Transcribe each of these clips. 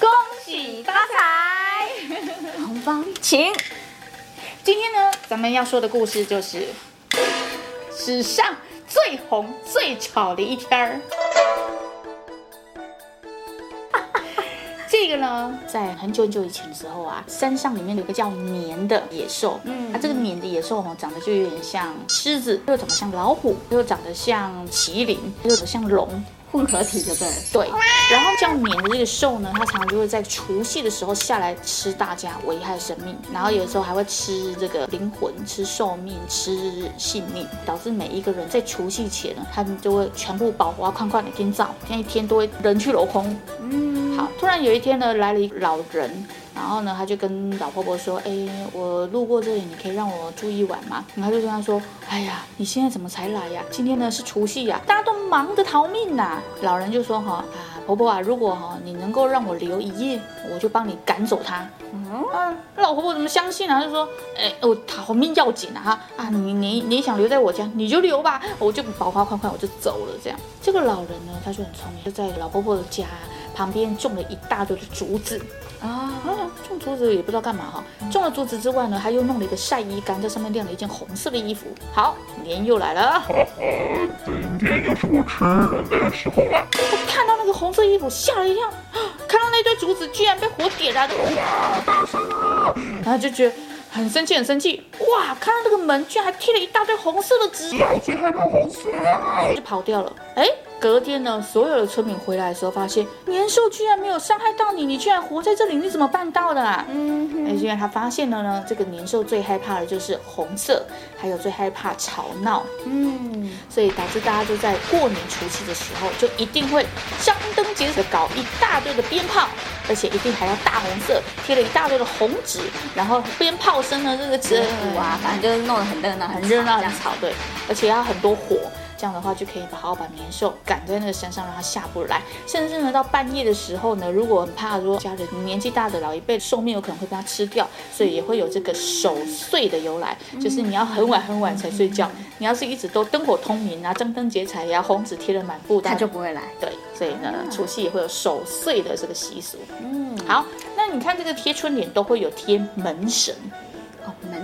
恭喜发财，红包请。今天呢，咱们要说的故事就是史上最红最吵的一天儿。这个呢，在很久很久以前的时候啊，山上里面有一个叫年的野兽，嗯，它、啊、这个年的野兽哦，长得就有点像狮子，又长得像老虎，又长得像麒麟，又长得像龙。混合体的对对，然后叫年的这个兽呢，它常常就会在除夕的时候下来吃大家，危害生命。然后有时候还会吃这个灵魂、吃寿命、吃性命，导致每一个人在除夕前呢，他们就会全部保活框框的天造，那一天都会人去楼空。嗯，好，突然有一天呢，来了一个老人。然后呢，他就跟老婆婆说：“哎，我路过这里，你可以让我住一晚吗？”然后就跟他说：“哎呀，你现在怎么才来呀？今天呢是除夕呀，大家都忙着逃命呐。”老人就说：“哈啊，婆婆啊，如果哈你能够让我留一夜，我就帮你赶走他。”嗯，老婆婆怎么相信呢？就说：“哎，我逃命要紧啊！哈啊，你你你想留在我家，你就留吧，我就保花快快，我就走了。”这样，这个老人呢，他就很聪明，就在老婆婆的家旁边种了一大堆的竹子。啊，种竹子也不知道干嘛哈。种了竹子之外呢，他又弄了一个晒衣杆，在上面晾了一件红色的衣服。好，年又来了。今天又是我吃人的时候了。他看到那个红色衣服，吓了一跳，看到那堆竹子居然被火点燃了，然后就觉得很生气，很生气。哇，看到那个门居然还贴了一大堆红色的纸，老子害怕红色，就跑掉了。哎。隔天呢，所有的村民回来的时候，发现年兽居然没有伤害到你，你居然活在这里，你怎么办到的啊？嗯那，因为他发现了呢，这个年兽最害怕的就是红色，还有最害怕吵闹。嗯，所以导致大家就在过年除夕的时候，就一定会张灯结彩搞一大堆的鞭炮，而且一定还要大红色，贴了一大堆的红纸，然后鞭炮声呢，这个纸鼓啊，反正就是弄得很热闹，很热闹，很吵，对，而且要很多火。这样的话就可以好好把年兽赶在那个山上，让它下不来。甚至呢，到半夜的时候呢，如果很怕说家人年纪大的老一辈寿命有可能会被它吃掉，所以也会有这个守岁的由来，就是你要很晚很晚才睡觉。你要是一直都灯火通明啊，张灯结彩呀，红纸贴了满布，它就不会来。对，所以呢，除夕也会有守岁的这个习俗。嗯，好，那你看这个贴春联都会有贴门神。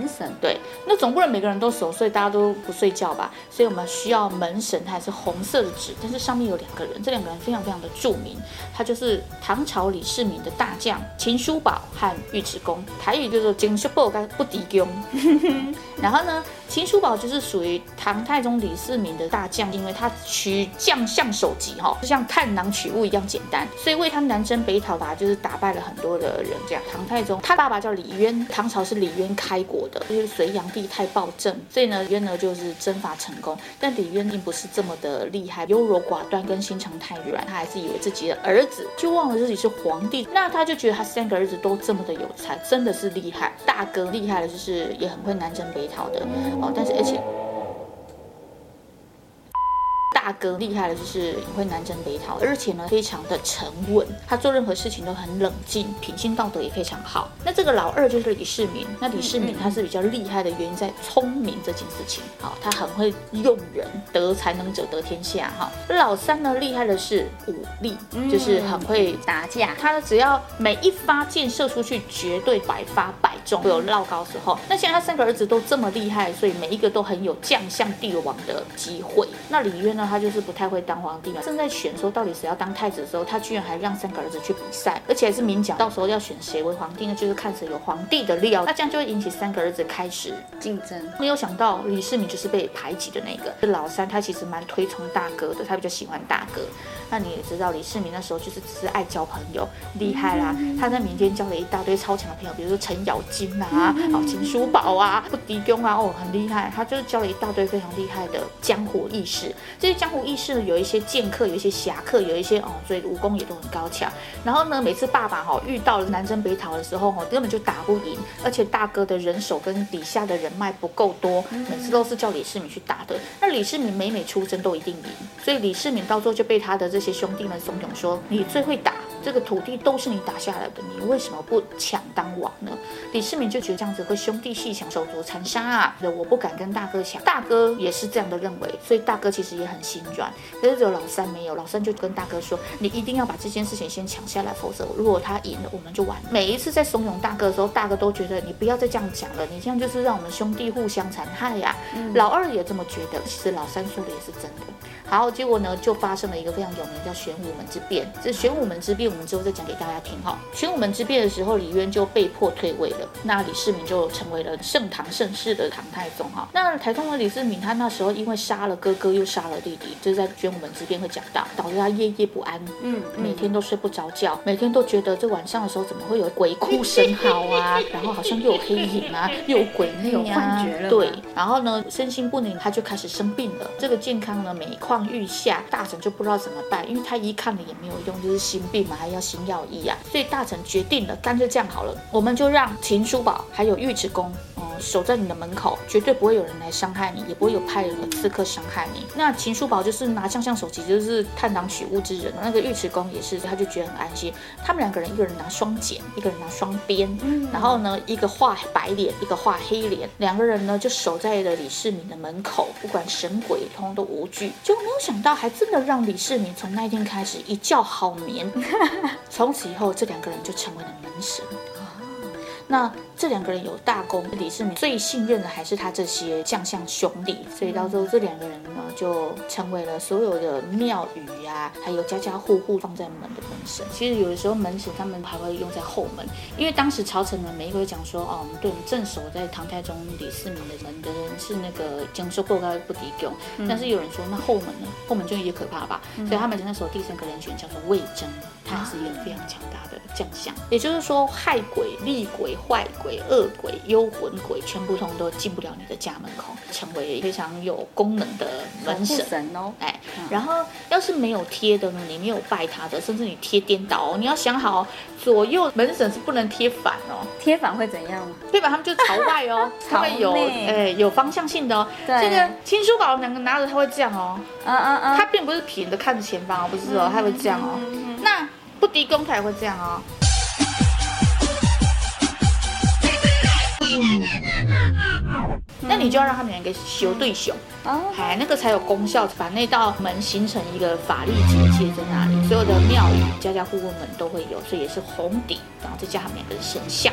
哦，门神对，那总不能每个人都守岁，大家都不睡觉吧？所以我们需要门神，它还是红色的纸，但是上面有两个人，这两个人非常非常的著名，他就是唐朝李世民的大将秦叔宝和尉迟恭，台语就是秦叔宝跟不敌公。然后呢，秦叔宝就是属于唐太宗李世民的大将，因为他取将相首级哈，就像探囊取物一样简单，所以为他南征北讨吧，就是打败了很多的人。这样，唐太宗他爸爸叫李渊，唐朝是李渊开国的，就是隋炀帝太暴政，所以呢，渊呢就是征伐成功。但李渊并不是这么的厉害，优柔寡断跟心肠太软，他还是以为自己的儿子就忘了自己是皇帝，那他就觉得他三个儿子都这么的有才，真的是厉害。大哥厉害的就是也很会南征北讨的哦，但是而且。大哥厉害的就是会南征北讨，而且呢非常的沉稳，他做任何事情都很冷静，品性道德也非常好。那这个老二就是李世民，那李世民他是比较厉害的原因在聪明这件事情，好，他很会用人，得才能者得天下哈。老三呢厉害的是武力，就是很会打架，他只要每一发箭射出去，绝对百发百中，会有绕高时候。那现在他三个儿子都这么厉害，所以每一个都很有将相帝王的机会。那李渊呢？他就是不太会当皇帝嘛，正在选说到底谁要当太子的时候，他居然还让三个儿子去比赛，而且还是明讲，到时候要选谁为皇帝呢？就是看谁有皇帝的料。那这样就会引起三个儿子开始竞争。没有想到李世民就是被排挤的那个。这老三他其实蛮推崇大哥的，他比较喜欢大哥。那你也知道李世民那时候就是只是爱交朋友，厉害啦！他在民间交了一大堆超强的朋友，比如说程咬金啊、哦秦叔宝啊、不敌公啊，哦很厉害。他就是交了一大堆非常厉害的江湖义士。这些江湖义士呢，有一些剑客，有一些侠客，有一些哦，所以武功也都很高强。然后呢，每次爸爸哈、哦、遇到了南征北讨的时候哈、哦，根本就打不赢，而且大哥的人手跟底下的人脉不够多，每次都是叫李世民去打的。那李世民每每出征都一定赢，所以李世民到最后就被他的这些兄弟们怂恿说：“你最会打。”这个土地都是你打下来的，你为什么不抢当王呢？李世民就觉得这样子会兄弟戏抢，手足残杀啊！我不敢跟大哥抢，大哥也是这样的认为，所以大哥其实也很心软。可是只有老三没有，老三就跟大哥说：“你一定要把这件事情先抢下来，否则如果他赢了，我们就完。”每一次在怂恿大哥的时候，大哥都觉得你不要再这样讲了，你这样就是让我们兄弟互相残害呀、啊。嗯、老二也这么觉得，其实老三说的也是真的。好，结果呢，就发生了一个非常有名叫玄武门之变。这玄武门之变，我们之后再讲给大家听哈。玄武门之变的时候，李渊就被迫退位了，那李世民就成为了盛唐盛世的唐太宗哈。那台中的李世民，他那时候因为杀了哥哥又杀了弟弟，就是在玄武门之变会讲到，导致他夜夜不安，嗯，每天都睡不着觉，每天都觉得这晚上的时候怎么会有鬼哭神嚎啊，然后好像又有黑影啊，又有鬼魅啊，有幻觉了，对，然后呢，身心不宁，他就开始生病了。这个健康呢，每况。愈下，大臣就不知道怎么办，因为他一看了也没有用，就是心病嘛，还要心药医啊，所以大臣决定了，干脆这样好了，我们就让秦叔宝还有尉迟恭。守在你的门口，绝对不会有人来伤害你，也不会有派人的刺客伤害你。那秦叔宝就是拿将相手棋，就是探囊取物之人。那个尉迟恭也是，他就觉得很安心。他们两个人，一个人拿双锏，一个人拿双鞭，嗯、然后呢，一个画白脸，一个画黑脸，两个人呢就守在了李世民的门口，不管神鬼，通通都无惧。结果没有想到，还真的让李世民从那一天开始一觉好眠。从此以后，这两个人就成为了门神。那这两个人有大功，李世民最信任的还是他这些将相兄弟，所以到时候这两个人呢，就成为了所有的庙宇呀、啊，还有家家户户放在门的门神。其实有的时候门神他们还会用在后门，因为当时朝臣们每一个会讲说，哦，我们对我们镇守在唐太宗李世民的门的人是那个将说过高不敌勇，但是有人说那后门呢，后门就也可怕吧，所以他们那时候第三个人选叫做魏征，他是一个非常强大的将相，也就是说害鬼厉鬼。坏鬼、恶鬼、幽魂鬼，全部通都进不了你的家门口，成为非常有功能的门神，神哦。哎，然后要是没有贴的呢，你没有拜他的，甚至你贴颠倒哦，你要想好，左右门神是不能贴反哦。贴反会怎样？贴反他们就朝外哦，他会有哎有方向性的哦。对，这个亲叔宝两个拿着他会这样哦。嗯嗯嗯，他并不是平的看着前方哦，不是哦，他会这样哦。那不敌公他也会这样哦。那你就要让他们两个修对修，哎，那个才有功效，把那道门形成一个法力结界在那里，所有的庙宇家家户户门都会有，所以也是红底，然后再加上两个神像。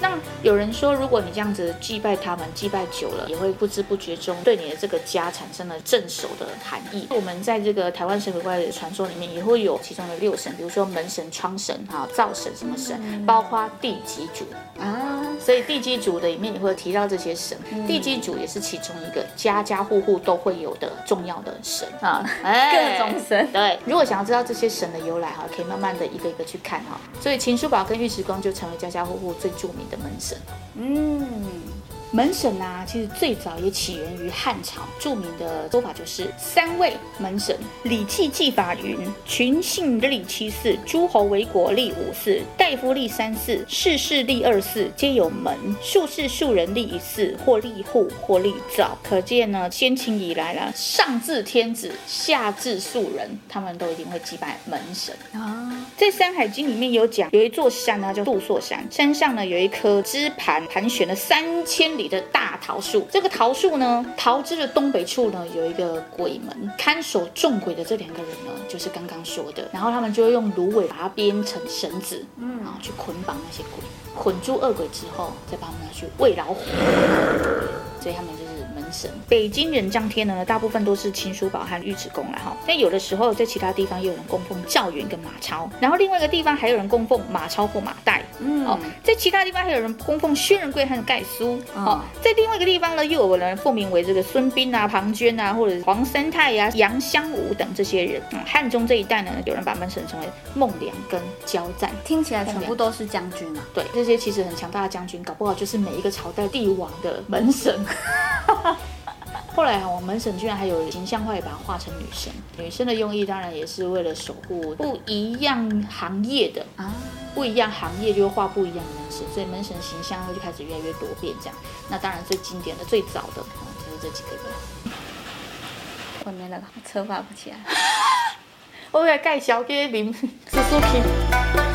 那有人说，如果你这样子祭拜他们，祭拜久了，也会不知不觉中对你的这个家产生了镇守的含义。我们在这个台湾神鬼怪的传说里面，也会有其中的六神，比如说门神、窗神、哈灶神什么神，包括地基主啊。所以地基主的里面也会提到这些神，地基主也是其中一个家家户户都会有的重要的神啊。各种神。对，如果想要知道这些神的由来哈，可以慢慢的一个一个去看哈。所以秦叔宝跟尉迟恭就成为家家户户最著名的门神，嗯。门神啊，其实最早也起源于汉朝，著名的说法就是三位门神：礼记记法云，群姓立七祀，诸侯为国立五祀，大夫立三祀，士士立二祀，皆有门。术士庶人立一祀，或立户，或立灶。可见呢，先秦以来呢，上至天子，下至庶人，他们都一定会祭拜门神啊。在《山海经》里面有讲，有一座山啊，叫杜朔山，山上呢有一棵枝盘盘旋了三千里。的大桃树，这个桃树呢，桃枝的东北处呢，有一个鬼门，看守众鬼的这两个人呢，就是刚刚说的，然后他们就会用芦苇把它编成绳子，嗯，然后去捆绑那些鬼，捆住恶鬼之后，再把他们拿去喂老虎，所以他们就是门。神北京人张天呢，大部分都是秦叔宝和尉迟恭来哈。那有的时候在其他地方也有人供奉赵云跟马超，然后另外一个地方还有人供奉马超或马岱。嗯，哦，在其他地方还有人供奉薛仁贵和盖苏。哦，在另外一个地方呢，又有人奉名为这个孙膑啊、庞涓啊，或者黄三泰呀、啊、杨香武等这些人。嗯，汉中这一带呢，有人把门神称为孟良跟焦赞，听起来全部都是将军啊。对，这些其实很强大的将军，搞不好就是每一个朝代帝王的门神。后来啊，我门神居然还有形象化，也把它画成女生。女生的用意当然也是为了守护不一样行业的啊，不一样行业就会画不一样的门神，所以门神形象就开始越来越多变这样。那当然最经典的、最早的就是这几个人。后面那个车发不起来，我来介绍给您，苏苏皮。